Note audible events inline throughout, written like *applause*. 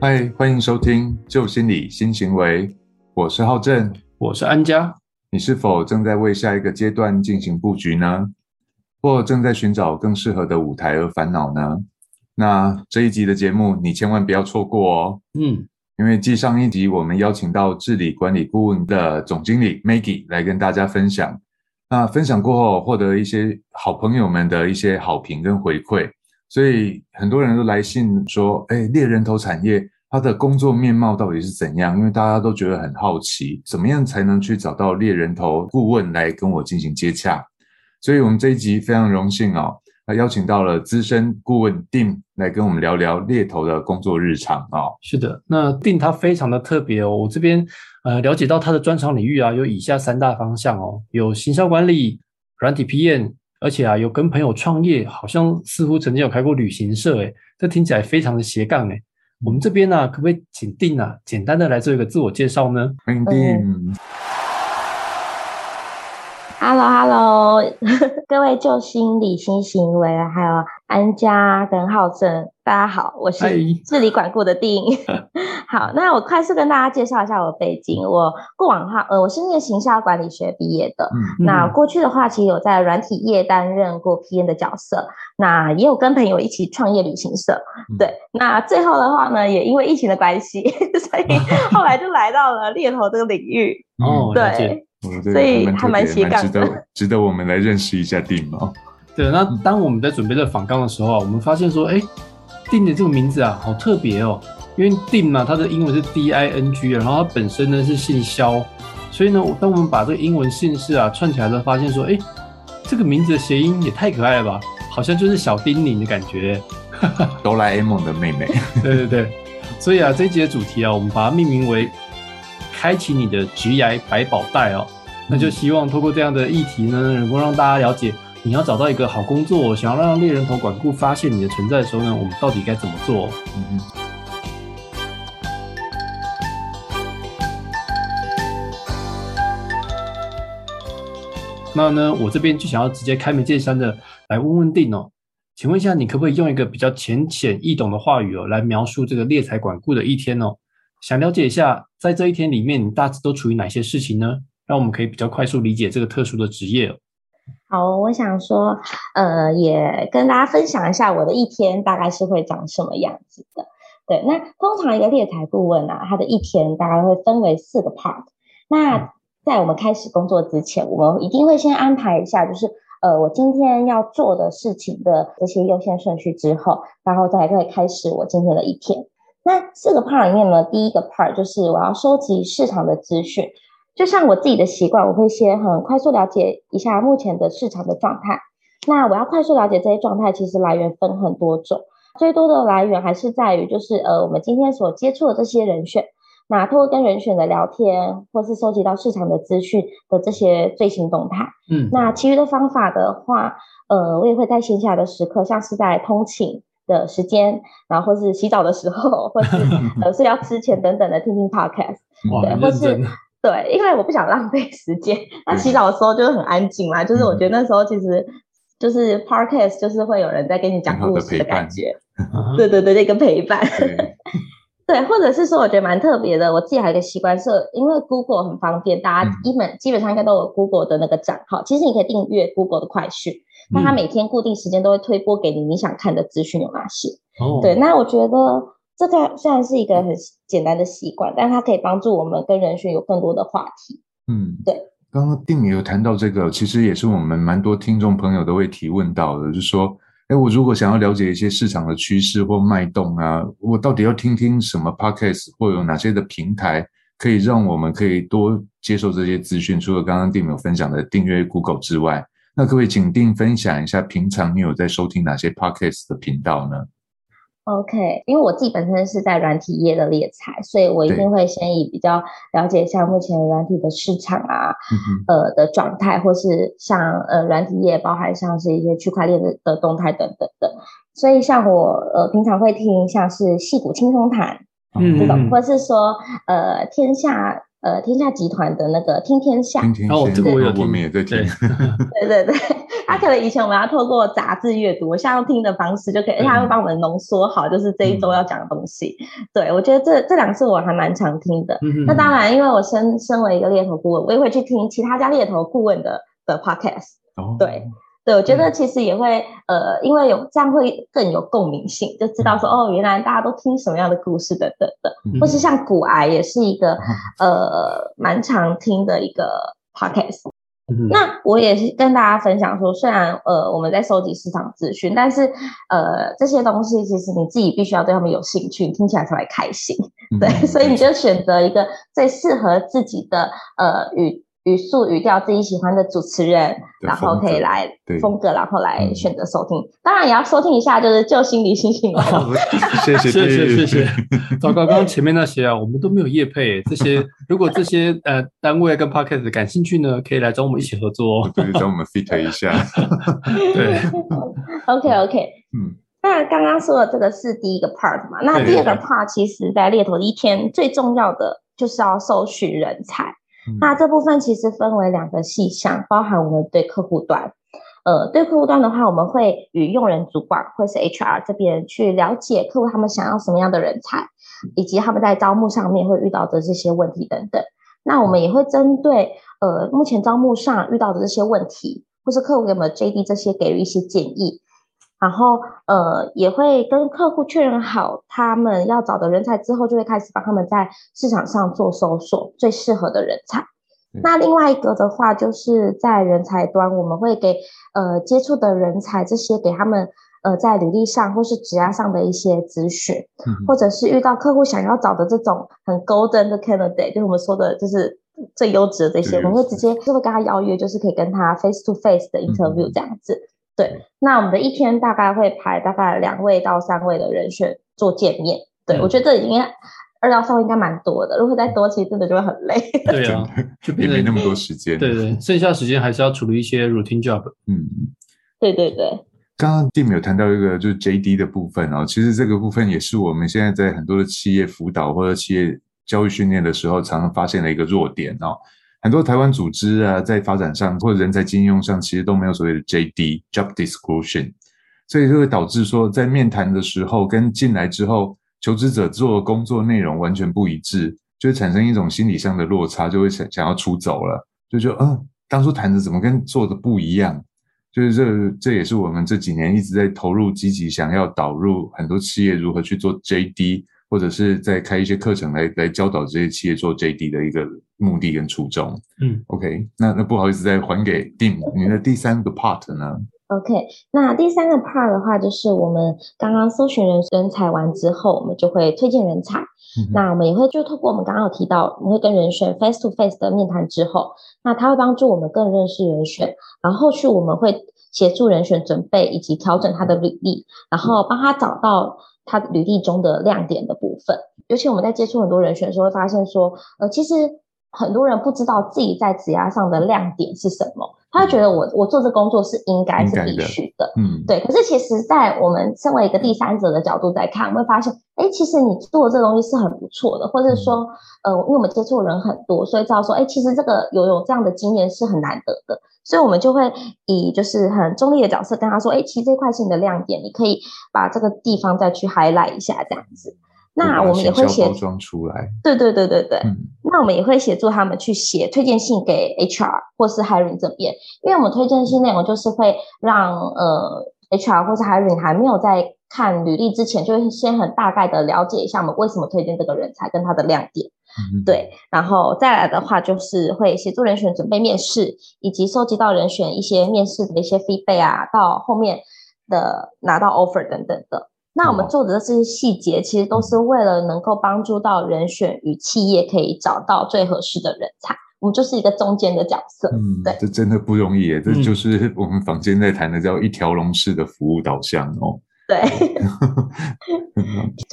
嗨，欢迎收听旧心理新行为，我是浩正，我是安家。你是否正在为下一个阶段进行布局呢？或正在寻找更适合的舞台而烦恼呢？那这一集的节目你千万不要错过哦。嗯，因为继上一集我们邀请到治理管理顾问的总经理 Maggie 来跟大家分享，那分享过后获得一些好朋友们的一些好评跟回馈。所以很多人都来信说：“哎，猎人头产业他的工作面貌到底是怎样？”因为大家都觉得很好奇，怎么样才能去找到猎人头顾问来跟我进行接洽？所以我们这一集非常荣幸哦，那邀请到了资深顾问定来跟我们聊聊猎头的工作日常哦。是的，那定他非常的特别哦。我这边呃了解到他的专长领域啊，有以下三大方向哦，有行销管理、软体 PM。而且啊，有跟朋友创业，好像似乎曾经有开过旅行社，诶这听起来非常的斜杠，诶我们这边呢，可不可以请定啊，简单的来做一个自我介绍呢？欢迎定。*laughs* Hello，Hello，各位救心理新行为，还有安家跟浩正，大家好，我是治理管顾的丁。*laughs* 好，那我快速跟大家介绍一下我的背景。我过往的话，呃，我是念行销管理学毕业的。嗯，那过去的话，其实有在软体业担任过 P N 的角色，那也有跟朋友一起创业旅行社。对，那最后的话呢，也因为疫情的关系，*laughs* 所以后来就来到了猎头这个领域。哦，对。所以还蛮喜感的，值得值得我们来认识一下定吗？对，那当我们在准备这访纲的时候啊，我们发现说，哎，定的这个名字啊，好特别哦。因为定嘛，它的英文是 D I N G，然后它本身呢是姓肖，所以呢，当我们把这个英文姓氏啊串起来之后，发现说，哎，这个名字的谐音也太可爱了吧，好像就是小丁宁的感觉，*laughs* 哆啦 A 梦的妹妹。对对对，所以啊，这一集的主题啊，我们把它命名为。开启你的职涯百宝袋哦，那就希望透过这样的议题呢，能够让大家了解，你要找到一个好工作，想要让猎人头管顾发现你的存在的时候呢，我们到底该怎么做？嗯嗯。那呢，我这边就想要直接开门见山的来问问定哦，请问一下，你可不可以用一个比较浅显易懂的话语哦，来描述这个猎财管顾的一天哦？想了解一下，在这一天里面，你大致都处于哪些事情呢？让我们可以比较快速理解这个特殊的职业。好，我想说，呃，也跟大家分享一下我的一天大概是会长什么样子的。对，那通常一个猎财顾问啊，他的一天大概会分为四个 part。那在我们开始工作之前，我们一定会先安排一下，就是呃，我今天要做的事情的这些优先顺序之后，然后再会开始我今天的一天。那四个 part 里面呢，第一个 part 就是我要收集市场的资讯。就像我自己的习惯，我会先很快速了解一下目前的市场的状态。那我要快速了解这些状态，其实来源分很多种，最多的来源还是在于就是呃，我们今天所接触的这些人选，那通过跟人选的聊天，或是收集到市场的资讯的这些最新动态。嗯，那其余的方法的话，呃，我也会在闲暇的时刻，像是在通勤。的时间，然后或是洗澡的时候，或是 *laughs* 呃睡觉之前等等的听听 podcast，*laughs* 对，或是 *laughs* 对，因为我不想浪费时间。那洗澡的时候就是很安静嘛，就是我觉得那时候其实就是 podcast，就是会有人在跟你讲故事的感觉，对对对，那个陪伴，对，或者是说我觉得蛮特别的，我自己还有一个习惯是，因为 Google 很方便，大家基本基本上应该都有 Google 的那个账号，其实你可以订阅 Google 的快讯。那它每天固定时间都会推播给你，你想看的资讯有哪些？哦，对，那我觉得这个虽然是一个很简单的习惯，但它可以帮助我们跟人群有更多的话题。嗯，对。刚刚定也有谈到这个，其实也是我们蛮多听众朋友都会提问到的，就是说，哎，我如果想要了解一些市场的趋势或脉动啊，我到底要听听什么 podcast 或有哪些的平台可以让我们可以多接受这些资讯？除了刚刚定有分享的订阅 Google 之外。那各位，请定分享一下，平常你有在收听哪些 podcast 的频道呢？OK，因为我自己本身是在软体业的猎才，所以我一定会先以比较了解一下目前软体的市场啊，呃的状态，或是像呃软体业包含像是一些区块链的的动态等等的。所以像我呃平常会听像是戏骨轻松谈，嗯，这种，或是说呃天下呃天下集团的那个听天下，听天下，哦这个我有听我们也在听对。*laughs* 对对对，他可能以前我们要透过杂志阅读，现在用听的方式就可以，而且他会帮我们浓缩好，就是这一周要讲的东西。对我觉得这这两次我还蛮常听的。嗯那当然，因为我身身为一个猎头顾问，我也会去听其他家猎头顾问的的 podcast。哦对对，我觉得其实也会呃，因为有这样会更有共鸣性，就知道说哦，原来大家都听什么样的故事等等的，嗯。或是。像骨癌也是一个呃蛮常听的一个 podcast。那我也是跟大家分享说，虽然呃我们在收集市场资讯，但是呃这些东西其实你自己必须要对他们有兴趣，你听起来才会开心。嗯。对，所以你就选择一个最适合自己的呃语语速语调自己喜欢的主持人，然后可以来对风格，然后来嗯选择收听。当然也要收听一下，就是旧心理星星来好谢谢谢谢谢谢谢。*laughs* 糟糕，刚刚前面那些啊，我们都没有业配。这些如果这些呃单位跟 podcast 感兴趣呢，可以来找我们一起合作哦。对，找我们 fit 一下。*laughs* 对，*laughs* OK OK，嗯，那刚刚说的这个是第一个 part 嘛？那第二个 part 其实在猎头的一天最重要的就是要搜寻人才。嗯。那这部分其实分为两个细项，包含我们对客户端，呃，对客户端的话，我们会与用人主管或是 HR 这边去了解客户他们想要什么样的人才，以及他们在招募上面会遇到的这些问题等等。那我们也会针对呃目前招募上遇到的这些问题，或是客户给我们的 JD 这些给予一些建议，然后呃也会跟客户确认好他们要找的人才之后，就会开始帮他们在市场上做搜索最适合的人才。那另外一个的话，就是在人才端，我们会给呃接触的人才这些给他们呃在履历上或是职涯上的一些咨询，嗯或者是遇到客户想要找的这种很 golden 的 candidate，就是我们说的就是最优质的这些，我们会直接就会跟他邀约，就是可以跟他 face to face 的 interview 嗯这样子。对，那我们的一天大概会排大概两位到三位的人选做见面。对、嗯我觉得这已经二到三位应该蛮多的，如果再多，其实真的就会很累。对啊，*laughs* 就也没那么多时间。对对，剩下时间还是要处理一些 routine job。嗯，对对对，刚刚 Dim 有谈到一个就是 JD 的部分哦，其实这个部分也是我们现在在很多的企业辅导或者企业教育训练的时候，常常发现的一个弱点哦。很多台湾组织啊，在发展上或者人才经用上，其实都没有所谓的 JD (Job Description)，所以就会导致说，在面谈的时候跟进来之后，求职者做的工作内容完全不一致，就会产生一种心理上的落差，就会想想要出走了，就觉得嗯，当初谈的怎么跟做的不一样？就是这，这也是我们这几年一直在投入积极，想要导入很多企业如何去做 JD，或者是在开一些课程来来教导这些企业做 JD 的一个目的跟初衷。嗯，OK，那那不好意思，再还给 Dim 你的第三个 part 呢？OK，那第三个 part 的话，就是我们刚刚搜寻人人才完之后，我们就会推荐人才。嗯那我们也会就透过我们刚刚有提到，我们会跟人选 face to face 的面谈之后，那他会帮助我们更认识人选，然后后续我们会协助人选准备以及调整他的履历，然后帮他找到他履历中的亮点的部分。尤其我们在接触很多人选的时候，会发现说，呃，其实很多人不知道自己在职涯上的亮点是什么，他会觉得我我做这工作是应该是必须的，嗯，对，可是其实，在我们身为一个第三者的角度在看，我们会发现，哎，其实你做的这东西是很不错的，或者说，呃，因为我们接触的人很多，所以知道说，哎，其实这个有有这样的经验是很难得的，所以我们就会以就是很中立的角色跟他说，哎，其实这块是你的亮点，你可以把这个地方再去 highlight 一下，这样子。那我们也会写包，装出来。对对对对对，嗯那我们也会协助他们去写推荐信给 HR 或是 hiring 这边，因为我们推荐信内容就是会让呃 HR 或是 hiring 还没有在看履历之前，就会先很大概的了解一下我们为什么推荐这个人才跟他的亮点。嗯，对，然后再来的话就是会协助人选准备面试，以及收集到人选一些面试的一些 feedback 啊，到后面的拿到 offer 等等的。那我们哦做的这些细节，其实都是为了能够帮助到人选与企业可以找到最合适的人才。我们就是一个中间的角色。嗯对，这真的不容易耶，这嗯就是 *laughs* 我们坊间在谈的叫一条龙式的服务导向哦。对，*laughs* 就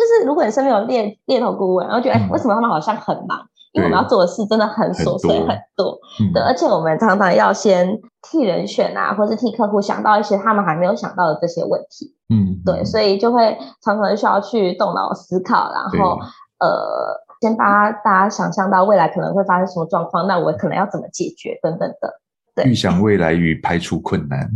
是如果你身边有猎猎头顾问，然后觉得、哎嗯为什么他们好像很忙？因为我们要做的事真的很琐碎很多很多。嗯对，而且我们常常要先替人选啊，或是替客户想到一些他们还没有想到的这些问题。嗯，对，所以就会常常需要去动脑思考，然后呃，先把大家想象到未来可能会发生什么状况，那我可能要怎么解决等等的。对预想未来与排除困难。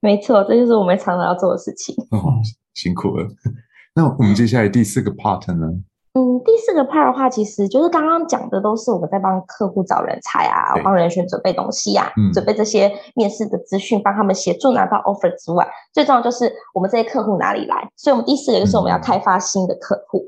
没错，这就是我们常常要做的事情。哦，辛苦了。*laughs* 那我们接下来第四个 part 呢？嗯，第四个 part 的话，其实就是刚刚讲的，都是我们在帮客户找人才啊，对帮人选准备东西啊，嗯准备这些面试的资讯，帮他们协助拿到 offer 之外，最重要就是我们这些客户哪里来。所以，我们第四个就是我们要嗯开发新的客户。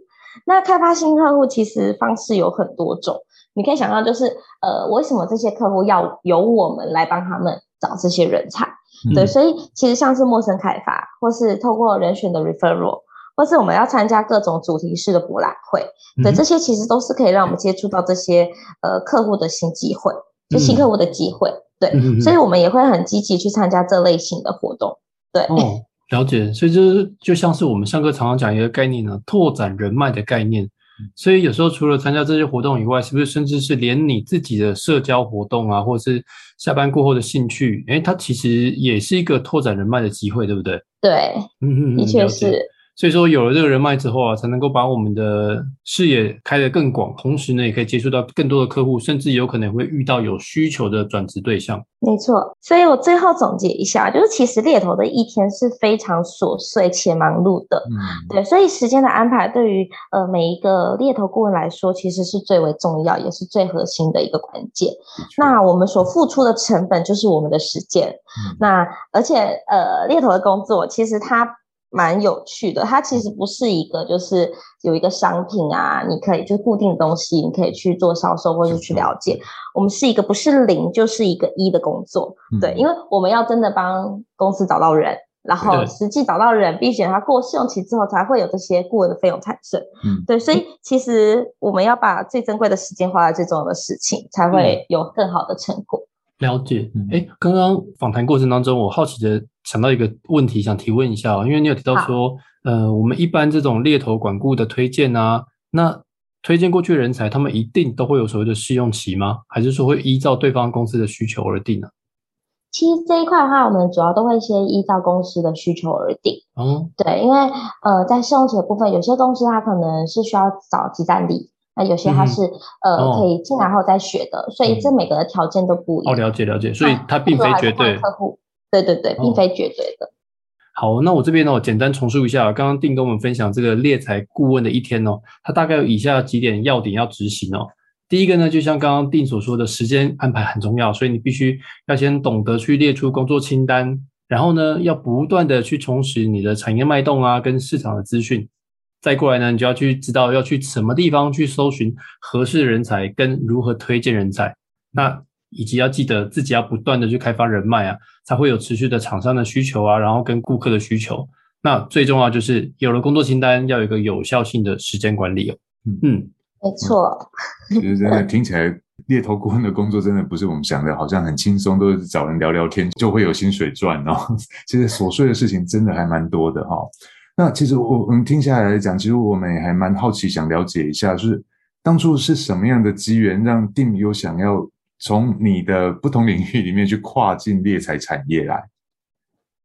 那开发新客户其实方式有很多种，你可以想象，就是呃，为什么这些客户要由我们来帮他们找这些人才？嗯对，所以其实像是陌生开发，或是透过人选的 referral，或是我们要参加各种主题式的博览会，对，嗯这些其实都是可以让我们接触到这些呃客户的新机会，就新客户的机会。对，嗯嗯嗯所以我们也会很积极去参加这类型的活动。对，哦，了解。所以就是就像是我们上课常常讲一个概念呢，拓展人脉的概念。所以有时候除了参加这些活动以外，是不是甚至是连你自己的社交活动啊，或者是下班过后的兴趣，诶，它其实也是一个拓展人脉的机会，对不对？对，嗯嗯，的确是。所以说有了这个人脉之后啊，才能够把我们的视野开得更广，同时呢，也可以接触到更多的客户，甚至有可能会遇到有需求的转职对象。没错，所以我最后总结一下，就是其实猎头的一天是非常琐碎且忙碌的。嗯，对，所以时间的安排对于呃每一个猎头顾问来说，其实是最为重要，也是最核心的一个关键。那我们所付出的成本就是我们的时间。嗯那而且呃，猎头的工作其实它蛮有趣的，它其实不是一个就是有一个商品啊，你可以就固定的东西，你可以去做销售或者去了解。我们是一个不是零就是一个一的工作，对，因为为我们要真的帮公司找到人。然后对实际找到人，并且他过试用期之后，才会有这些顾问的费用产生。嗯对，所以其实我们要把最珍贵的时间花在最重要的事情，才会有更好的成果。了解嗯，哎，刚刚访谈过程当中，我好奇的想到一个问题，想提问一下哦，因为你有提到说，呃，我们一般这种猎头管顾的推荐啊，那推荐过去的人才，他们一定都会有所谓的试用期吗？还是说会依照对方公司的需求而定呢、其实这一块的话，我们主要都会先依照公司的需求而定。嗯，对，因为呃，在试用期的部分，有些公司它可能是需要找集战力，那有些它嗯是、哦呃可以进来后再学的，所以这每个的条件都不一样哦，样。了解了解，所以那它并非绝对。客户。对对对，并哦非绝对的。好，那我这边呢，我简单重述一下，刚刚定跟我们分享这个猎才顾问的一天哦，它大概有以下几点要点要执行哦。第一个呢，就像刚刚定所说的，时间安排很重要，所以你必须要先懂得去列出工作清单，然后呢，要不断的去充实你的产业脉动啊，跟市场的资讯。再过来呢，你就要去知道要去什么地方去搜寻合适的人才，跟如何推荐人才。那以及要记得自己要不断的去开发人脉啊，才会有持续的厂商的需求啊，然后跟顾客的需求。那最重要就是有了工作清单，要有一个有效性的时间管理哦。嗯，没错，其实真的听起来，猎头顾问的工作真的不是我们想的，好像很轻松，都是找人聊聊天就会有薪水赚哦。其实琐碎的事情真的还蛮多的哈、那其实我我们听下来讲，其实我们也还蛮好奇，想了解一下，就是当初是什么样的机缘让定有想要从你的不同领域里面去跨进猎才产业来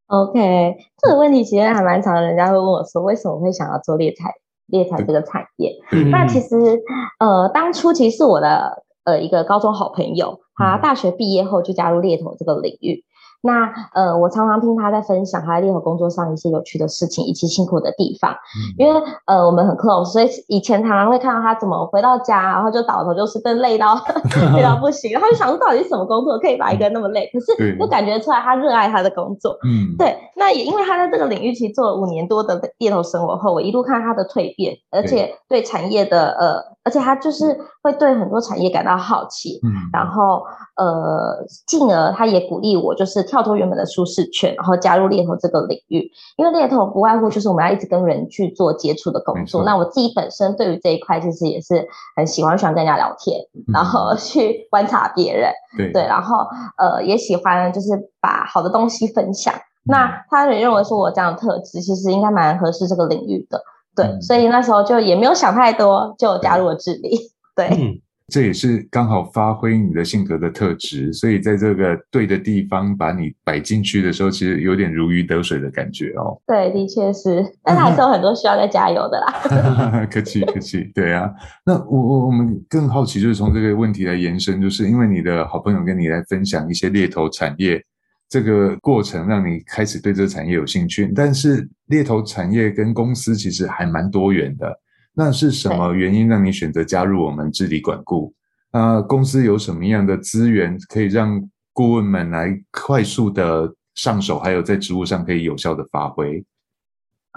？OK，这个问题其实还蛮常，人家会问我说，为什么会想要做猎才猎才这个产业？嗯那其实呃，当初其实是我的呃一个高中好朋友，他嗯大学毕业后就加入猎头这个领域。那呃，我常常听他在分享他在猎头工作上一些有趣的事情以及辛苦的地方，因为呃我们很 close，所以以前常常会看到他怎么回到家，然后就倒头就是真累到 *laughs* 累到不行，然后就想说到底是什么工作可以把一个人那么累，可是又感觉出来他热爱他的工作，嗯，对，那也因为他在这个领域其实做了五年多的猎头生活后，我一路看他的蜕变，而且对产业的呃，而且他就是会对很多产业感到好奇，嗯，然后呃，进而他也鼓励我，就是跳脱原本的舒适圈，然后加入猎头这个领域。因为猎头不外乎就是我们要一直跟人去做接触的工作。那我自己本身对于这一块其实也是很喜欢，喜欢跟人家聊天，然后去观察别人。嗯对对，然后呃也喜欢就是把好的东西分享。嗯那他也认为说我这样的特质其实应该蛮合适这个领域的，对，嗯所以那时候就也没有想太多，就加入了智利。对，嗯，这也是刚好发挥你的性格的特质，所以在这个对的地方把你摆进去的时候，其实有点如鱼得水的感觉哦。对，的确是，但是还是有很多需要再加油的啦。*laughs* 客气客气，对啊。那我我我们更好奇，就是从这个问题来延伸，就是因为你的好朋友跟你来分享一些猎头产业这个过程，让你开始对这个产业有兴趣。但是猎头产业跟公司其实还蛮多元的。那是什么原因让你选择加入我们治理管顾？啊，公司有什么样的资源可以让顾问们来快速的上手，还有在职务上可以有效的发挥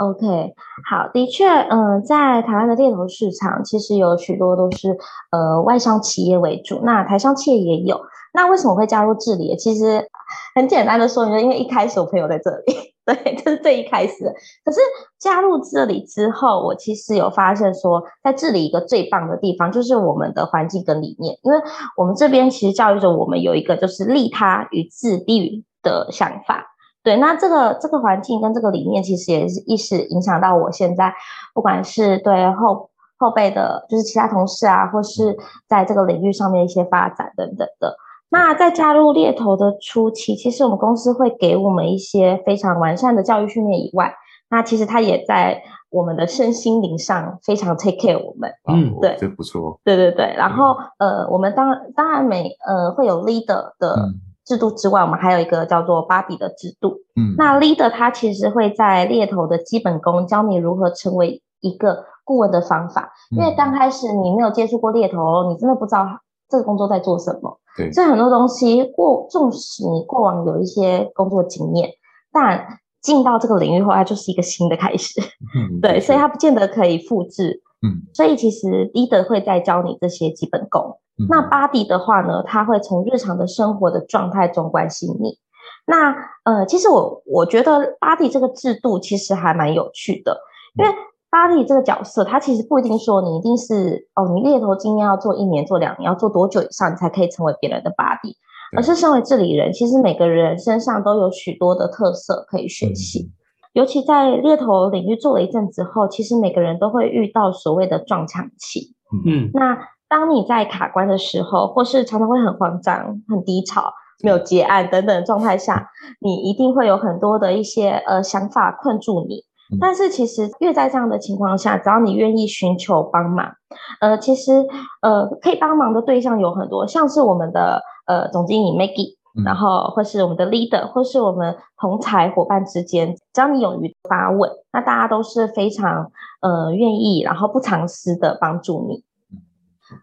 ？OK，好，的确，嗯，在台湾的猎头市场，其实有许多都是呃外商企业为主，那台商企业也有。那为什么会加入治理？其实很简单的说，因为一开始我朋友在这里。*laughs* 对，这是最一开始。可是加入这里之后，我其实有发现说，在这里一个最棒的地方就是我们的环境跟理念，因为我们这边其实教育着我们有一个就是利他与自利的想法。对，那这个这个环境跟这个理念，其实也是一时影响到我现在，不管是对后后辈的，就是其他同事啊，或是在这个领域上面一些发展等等的。那在加入猎头的初期，其实我们公司会给我们一些非常完善的教育训练以外，那其实他也在我们的身心灵上非常 take care 我们。嗯，对，这不错。对对对，然后呃，我们当当然每呃会有 leader 的制度之外，我们还有一个叫做 body 的制度。嗯，那 leader 他其实会在猎头的基本功教你如何成为一个顾问的方法，因为刚开始你没有接触过猎头，你真的不知道这个工作在做什么。对所以很多东西过，纵使你过往有一些工作经验，但进到这个领域后，它就是一个新的开始。*laughs* 对，所以它不见得可以复制。嗯，所以其实 leader 会在教你这些基本功。那 body 的话呢，他会从日常的生活的状态中关心你。那呃，其实我我觉得 body 这个制度其实还蛮有趣的，因为。巴蒂这个角色，它其实不一定说你一定是哦，你猎头经验要做一年、做两年，要做多久以上，你才可以成为别人的巴蒂，而是身为治理人，其实每个人身上都有许多的特色可以学习。尤其在猎头领域做了一阵子后，其实每个人都会遇到所谓的撞墙期。嗯，那当你在卡关的时候，或是常常会很慌张、很低潮、没有结案等等的状态下，你一定会有很多的一些呃想法困住你。但是其实越在这样的情况下，只要你愿意寻求帮忙，呃，其实呃可以帮忙的对象有很多，像是我们的呃总经理 Maggie，然后或是我们的 leader，或是我们同才伙伴之间，只要你勇于发问，那大家都是非常呃愿意，然后不藏私的帮助你。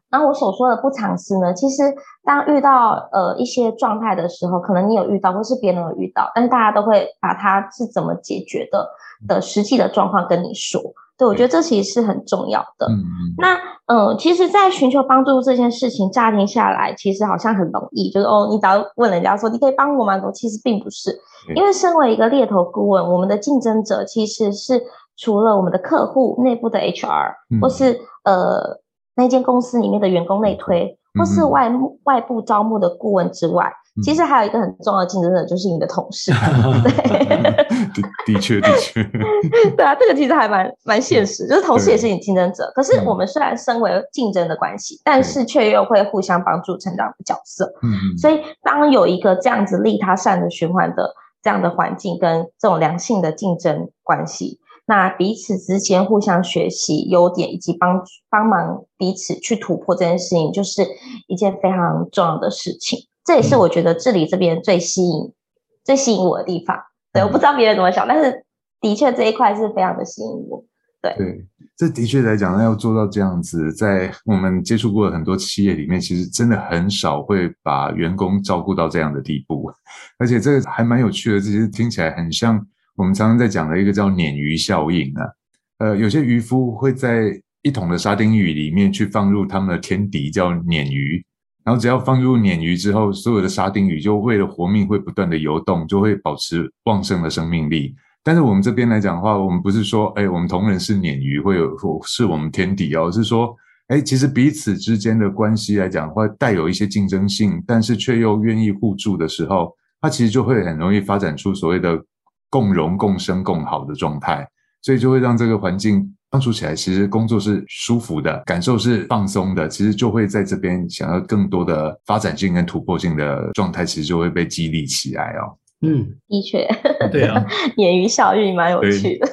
那我所说的不藏私呢，其实当遇到呃一些状态的时候，可能你有遇到，或是别人有遇到，但是大家都会把它是怎么解决的的实际的状况跟你说。对我觉得这其实是很重要的。嗯那嗯，其实，在寻求帮助这件事情乍听下来，其实好像很容易，就是哦，你只要问人家说你可以帮我吗？其实并不是，因为身为一个猎头顾问，我们的竞争者其实是除了我们的客户内部的 HR 或是呃。那间公司里面的员工内推，或是外外部招募的顾问之外，其实还有一个很重要的竞争者，就是你的同事。*laughs* 对，*laughs* 的确，的确。*laughs* 对啊，这个其实还蛮蛮现实，就是同事也是你竞争者。可是我们虽然身为竞争的关系，但是却又会互相帮助成长的角色。嗯所以当有一个这样子利他善的循环的这样的环境，跟这种良性的竞争关系。那彼此之间互相学习优点，以及帮帮忙彼此去突破这件事情，就是一件非常重要的事情。这也是我觉得治理这边最吸引、最吸引我的地方。对，我不知道别人怎么想，但是的确这一块是非常的吸引我。对，对，这的确来讲，要做到这样子，在我们接触过的很多企业里面，其实真的很少会把员工照顾到这样的地步。而且这个还蛮有趣的，其实听起来很像。我们常常在讲的一个叫鲶鱼效应啊，呃，有些渔夫会在一桶的沙丁鱼里面去放入他们的天敌叫鲶鱼，然后只要放入鲶鱼之后，所有的沙丁鱼就为了活命会不断的游动，就会保持旺盛的生命力。但是我们这边来讲的话，我们不是说，哎，我们同仁是鲶鱼，会有是我们天敌哦，是说，哎，其实彼此之间的关系来讲，会带有一些竞争性，但是却又愿意互助的时候，它其实就会很容易发展出所谓的。共荣、共生、共好的状态，所以就会让这个环境相处起来其实工作是舒服的，感受是放松的，其实就会在这边想要更多的发展性跟突破性的状态，其实就会被激励起来哦。嗯，的确，对啊，*laughs* 鲶鱼效应蛮有趣的。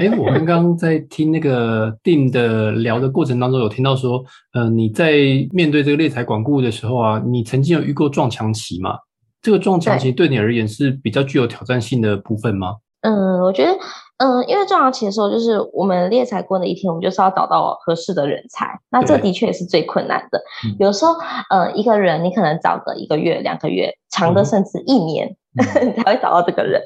哎，我刚刚在听那个定的聊的过程当中，有听到说，呃，你在面对这个猎财管顾的时候啊，你曾经有遇过撞墙期吗？这个撞墙期对你而言是比较具有挑战性的部分吗？嗯，我觉得，嗯，因为撞墙期的时候，就是我们猎才过的一天，我们就是要找到合适的人才，那这的确也是最困难的。有时候，呃，一个人你可能找个一个月、两个月，长的甚至一年。*laughs* 才会找到这个人，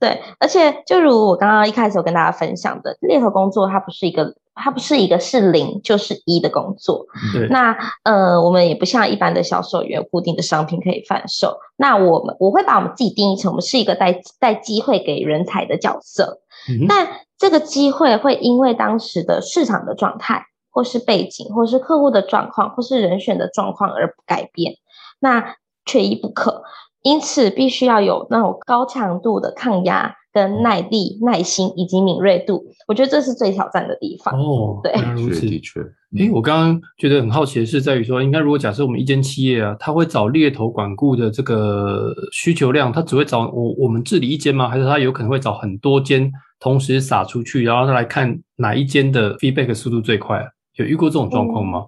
对，而且就如我刚刚一开始有跟大家分享的，猎头工作它不是一个，它不是一个是零就是一的工作。那呃，我们也不像一般的销售员，固定的商品可以贩售。那我们我会把我们自己定义成我们是一个带带机会给人才的角色，但这个机会会因为当时的市场的状态，或是背景，或是客户的状况，或是人选的状况而改变，那缺一不可。因此，必须要有那种高强度的抗压、跟耐力、耐心以及敏锐度。我觉得这是最挑战的地方。哦，对，如此的确。哎，我刚刚觉得很好奇的是，在于说，应该如果假设我们一间企业啊，他会找猎头管顾的这个需求量，他只会找我我们治理一间吗？还是他有可能会找很多间同时撒出去，然后他来看哪一间的 feedback 速度最快？有遇过这种状况吗？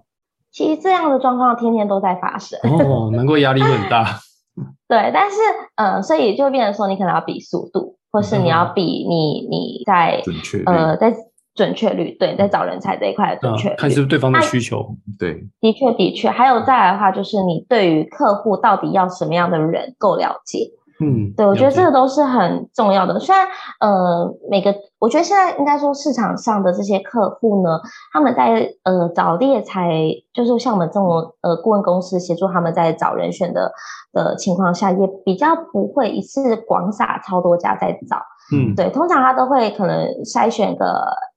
其实这样的状况天天都在发生。哦，难怪压力会很大。*laughs* 对，但是呃，所以就变成说，你可能要比速度，或是你要比你你在准确呃在准确率，对，在找人才这一块的准确率，看是不是对方的需求。对，的确的确，还有再来的话，就是你对于客户到底要什么样的人够了解。嗯，对，我觉得这个都是很重要的。虽然呃，每个我觉得现在应该说市场上的这些客户呢，他们在呃找猎才，就是像我们这种呃顾问公司协助他们在找人选的的情况下，也比较不会一次广撒超多家在找。嗯，对，通常他都会可能筛选个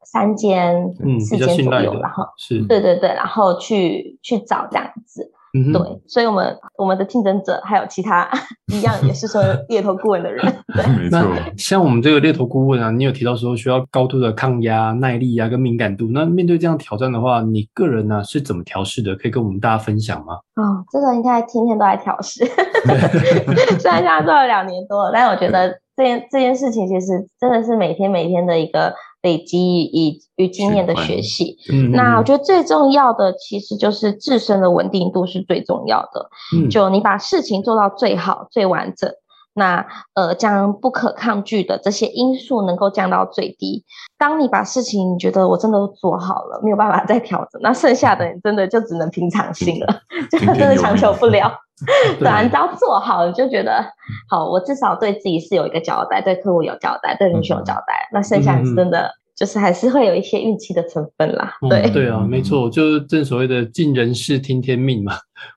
三间、四间左右，然后是，对对对，然后去去找这样子。对，所以，我们我们的竞争者还有其他一样也是说 *laughs* 猎头顾问的人。对，*laughs* 没错。像我们这个猎头顾问啊，你有提到说需要高度的抗压、耐力啊，跟敏感度。那面对这样挑战的话，你个人呢是怎么调试的？可以跟我们大家分享吗？哦，这个应该天天都在调试。*laughs* 虽然现在做了两年多了，但是我觉得这件这件事情其实真的是每天每天的一个。累积以与经验的学习，那我觉得最重要的其实就是自身的稳定度是最重要的。就你把事情做到最好、最完整，那呃将不可抗拒的这些因素能够降到最低。当你把事情你觉得我真的都做好了，没有办法再调整，那剩下的你真的就只能平常心了，*laughs* 就真的强求不了。*laughs* 对，你只要做好，你就觉得好，我至少对自己是有一个交代，对客户有交代，对人群有交代。那剩下是真的，就是还是会有一些运气的成分啦。对，对啊，没错，就是正所谓的尽人事听天命嘛。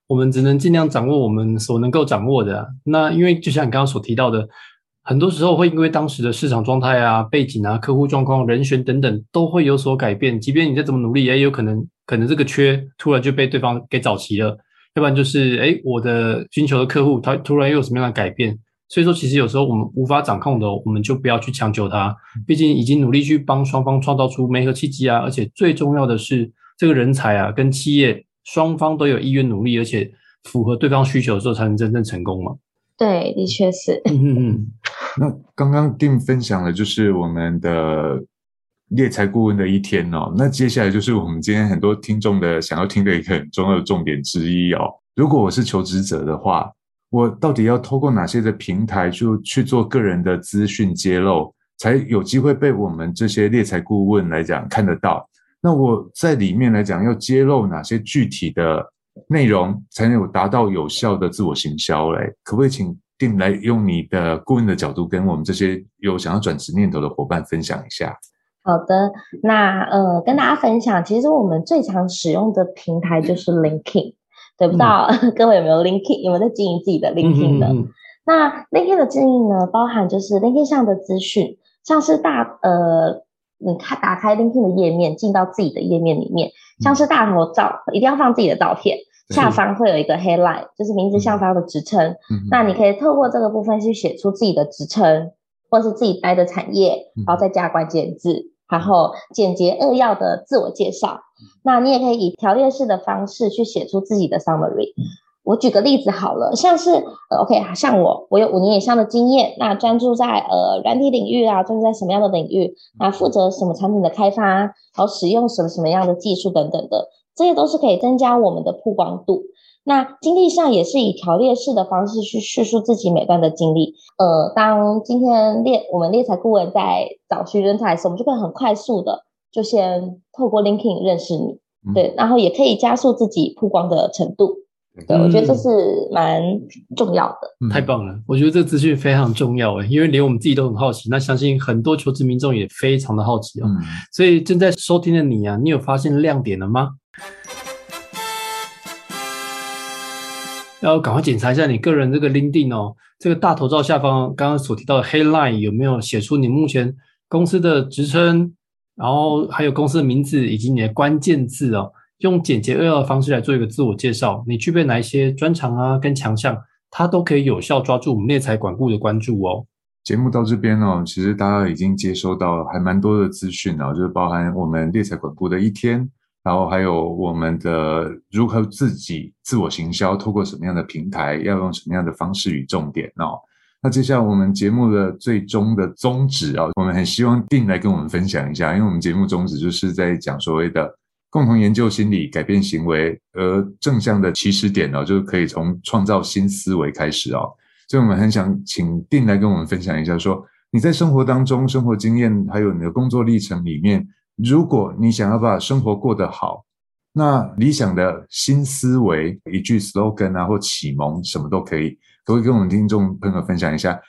我们只能尽量掌握我们所能够掌握的。那因为就像你刚刚所提到的，很多时候会因为当时的市场状态啊、背景啊、客户状况、人选等等都会有所改变。即便你再怎么努力，也有可能可能这个缺突然就被对方给找齐了。要不然就是，哎，我的寻求的客户他突然又有什么样的改变？所以说，其实有时候我们无法掌控的，我们就不要去强求他。毕竟已经努力去帮双方创造出媒合契机啊，而且最重要的是，这个人才啊，跟企业双方都有意愿努力，而且符合对方需求的时候，才能真正成功嘛。对，的确是。嗯嗯嗯。*laughs* 那刚刚定分享的就是我们的。猎才顾问的一天哦，那接下来就是我们今天很多听众的想要听的一个很重要的重点之一哦。如果我是求职者的话，我到底要透过哪些的平台就去做个人的资讯揭露，才有机会被我们这些猎才顾问来讲看得到？那我在里面来讲要揭露哪些具体的内容，才能有达到有效的自我行销？嘞？可不可以请定来用你的顾问的角度，跟我们这些有想要转职念头的伙伴分享一下？好的，那呃，跟大家分享，其实我们最常使用的平台就是 LinkedIn，对不知道 *laughs* 各位有没有 LinkedIn，有没有在经营自己的 LinkedIn 的？那 LinkedIn 的经营呢，包含就是 LinkedIn 上的资讯，像是大呃，你看打开 LinkedIn 的页面，进到自己的页面里面，像是大头照，一定要放自己的照片。下方会有一个 headline，就是名字下方的职称。那你可以透过这个部分去写出自己的职称，或是自己待的产业，然后再加关键字，然后简洁扼要的自我介绍。那你也可以以条列式的方式去写出自己的 summary。我举个例子好了，像是呃，OK，像我，我有五年以上的经验，那专注在呃软体领域啊，专注在什么样的领域，那负责什么产品的开发，然后使用什么什么样的技术等等的，这些都是可以增加我们的曝光度。那经历上也是以条列式的方式去叙述自己每段的经历。呃，当今天猎我们猎才顾问在找寻人才时，我们就可以很快速的就先透过 LinkedIn 认识你，对，然后也可以加速自己曝光的程度。对，我觉得这是蛮重要的。太棒了，我觉得这个资讯非常重要诶，因为连我们自己都很好奇，那相信很多求职民众也非常的好奇哦。所以正在收听的你啊，你有发现亮点了吗？要赶快检查一下你个人这个 LinkedIn 哦，这个大头照下方刚刚所提到的 Headline 有没有写出你目前公司的职称，然后还有公司的名字以及你的关键字哦。用简洁扼要的方式来做一个自我介绍，你具备哪一些专长啊，跟强项，它都可以有效抓住我们猎才管顾的关注哦。节目到这边哦，其实大家已经接收到还蛮多的资讯了，就是包含我们猎才管顾的一天，然后还有我们的如何自己自我行销，透过什么样的平台，要用什么样的方式与重点哦。那接下来我们节目的最终的宗旨啊，我们很希望定来跟我们分享一下，因为我们节目宗旨就是在讲所谓的。共同研究心理，改变行为，而正向的起始点呢，就是可以从创造新思维开始哦。所以，我们很想请定来跟我们分享一下，说你在生活当中、生活经验，还有你的工作历程里面，如果你想要把生活过得好，那理想的新思维，一句 slogan 啊，或启蒙，什么都可以，可不可以跟我们听众朋友分享一下？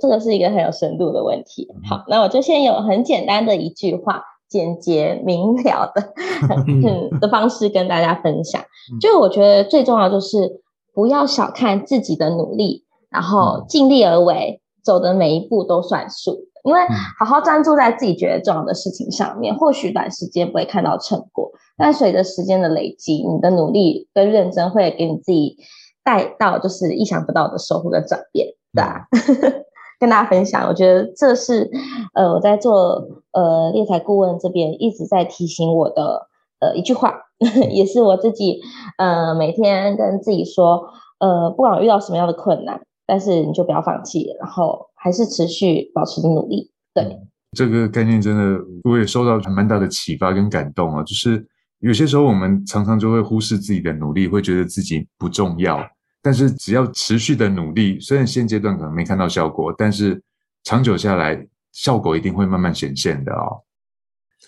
这个是一个很有深度的问题。好，那我就先有很简单的一句话。简洁明了的 *laughs* 的方式跟大家分享，就我觉得最重要就是不要小看自己的努力，然后尽力而为，走的每一步都算数。因为好好专注在自己觉得重要的事情上面，或许短时间不会看到成果，但随着时间的累积，你的努力跟认真会给你自己带到就是意想不到的收获跟转变，对吧？*laughs* 跟大家分享，我觉得这是呃我在做呃猎才顾问这边一直在提醒我的呃一句话，*laughs* 也是我自己呃每天跟自己说，呃不管遇到什么样的困难，但是你就不要放弃，然后还是持续保持努力。对，这个概念真的我也受到蛮大的启发跟感动啊，就是有些时候我们常常就会忽视自己的努力，会觉得自己不重要。但是只要持续的努力，虽然现阶段可能没看到效果，但是长久下来，效果一定会慢慢显现的哦。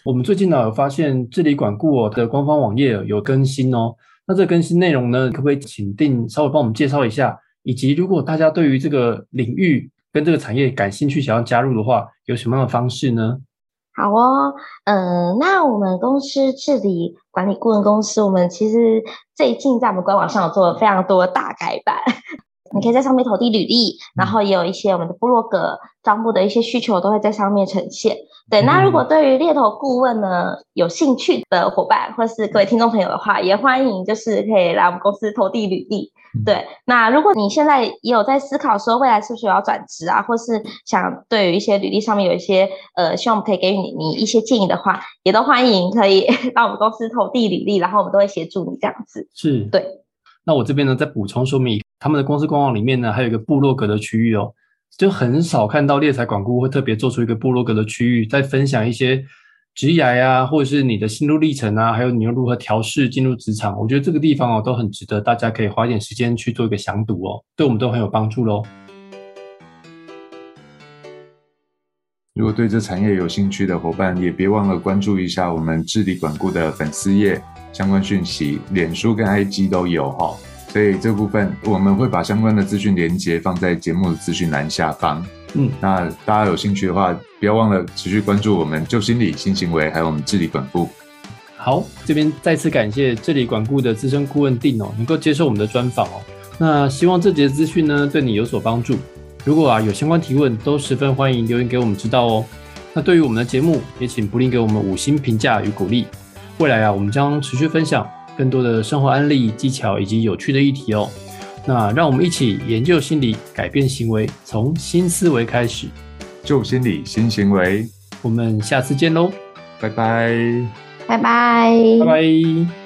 我们最近呢有发现治理管顾的官方网页有更新哦，那这更新内容呢，可不可以请定稍微帮我们介绍一下？以及如果大家对于这个领域跟这个产业感兴趣，想要加入的话，有什么样的方式呢？好哦，嗯，那我们公司治理管理顾问公司，我们其实最近在我们官网上有做了非常多大改版，*laughs* 你可以在上面投递履历，然后也有一些我们的部落格招募的一些需求都会在上面呈现。对，那如果对于猎头顾问呢有兴趣的伙伴，或是各位听众朋友的话，也欢迎就是可以来我们公司投递履历。对，那如果你现在也有在思考说未来是不是要转职啊，或是想对于一些履历上面有一些呃，希望我们可以给予你你一些建议的话，也都欢迎可以 *laughs* 到我们公司投递履历，然后我们都会协助你这样子。是，对。那我这边呢再补充说明，他们的公司官网里面呢还有一个部落格的区域哦，就很少看到猎才管顾会特别做出一个部落格的区域，在分享一些。职涯呀，或者是你的心路历程啊，还有你又如何调试进入职场，我觉得这个地方哦都很值得大家可以花一点时间去做一个详读哦，对我们都很有帮助喽。如果对这产业有兴趣的伙伴，也别忘了关注一下我们智理管顾的粉丝页，相关讯息，脸书跟 IG 都有哈。所以这部分我们会把相关的资讯连接放在节目的资讯栏下方。嗯，那大家有兴趣的话，不要忘了持续关注我们旧心理、新行为，还有我们治理管顾。好，这边再次感谢治理管顾的资深顾问定哦，能够接受我们的专访哦。那希望这节资讯呢对你有所帮助。如果啊有相关提问，都十分欢迎留言给我们知道哦。那对于我们的节目，也请不吝给我们五星评价与鼓励。未来啊，我们将持续分享更多的生活案例、技巧以及有趣的议题哦。那让我们一起研究心理，改变行为，从新思维开始。旧心理新行为，我们下次见喽，拜拜。拜拜，拜拜。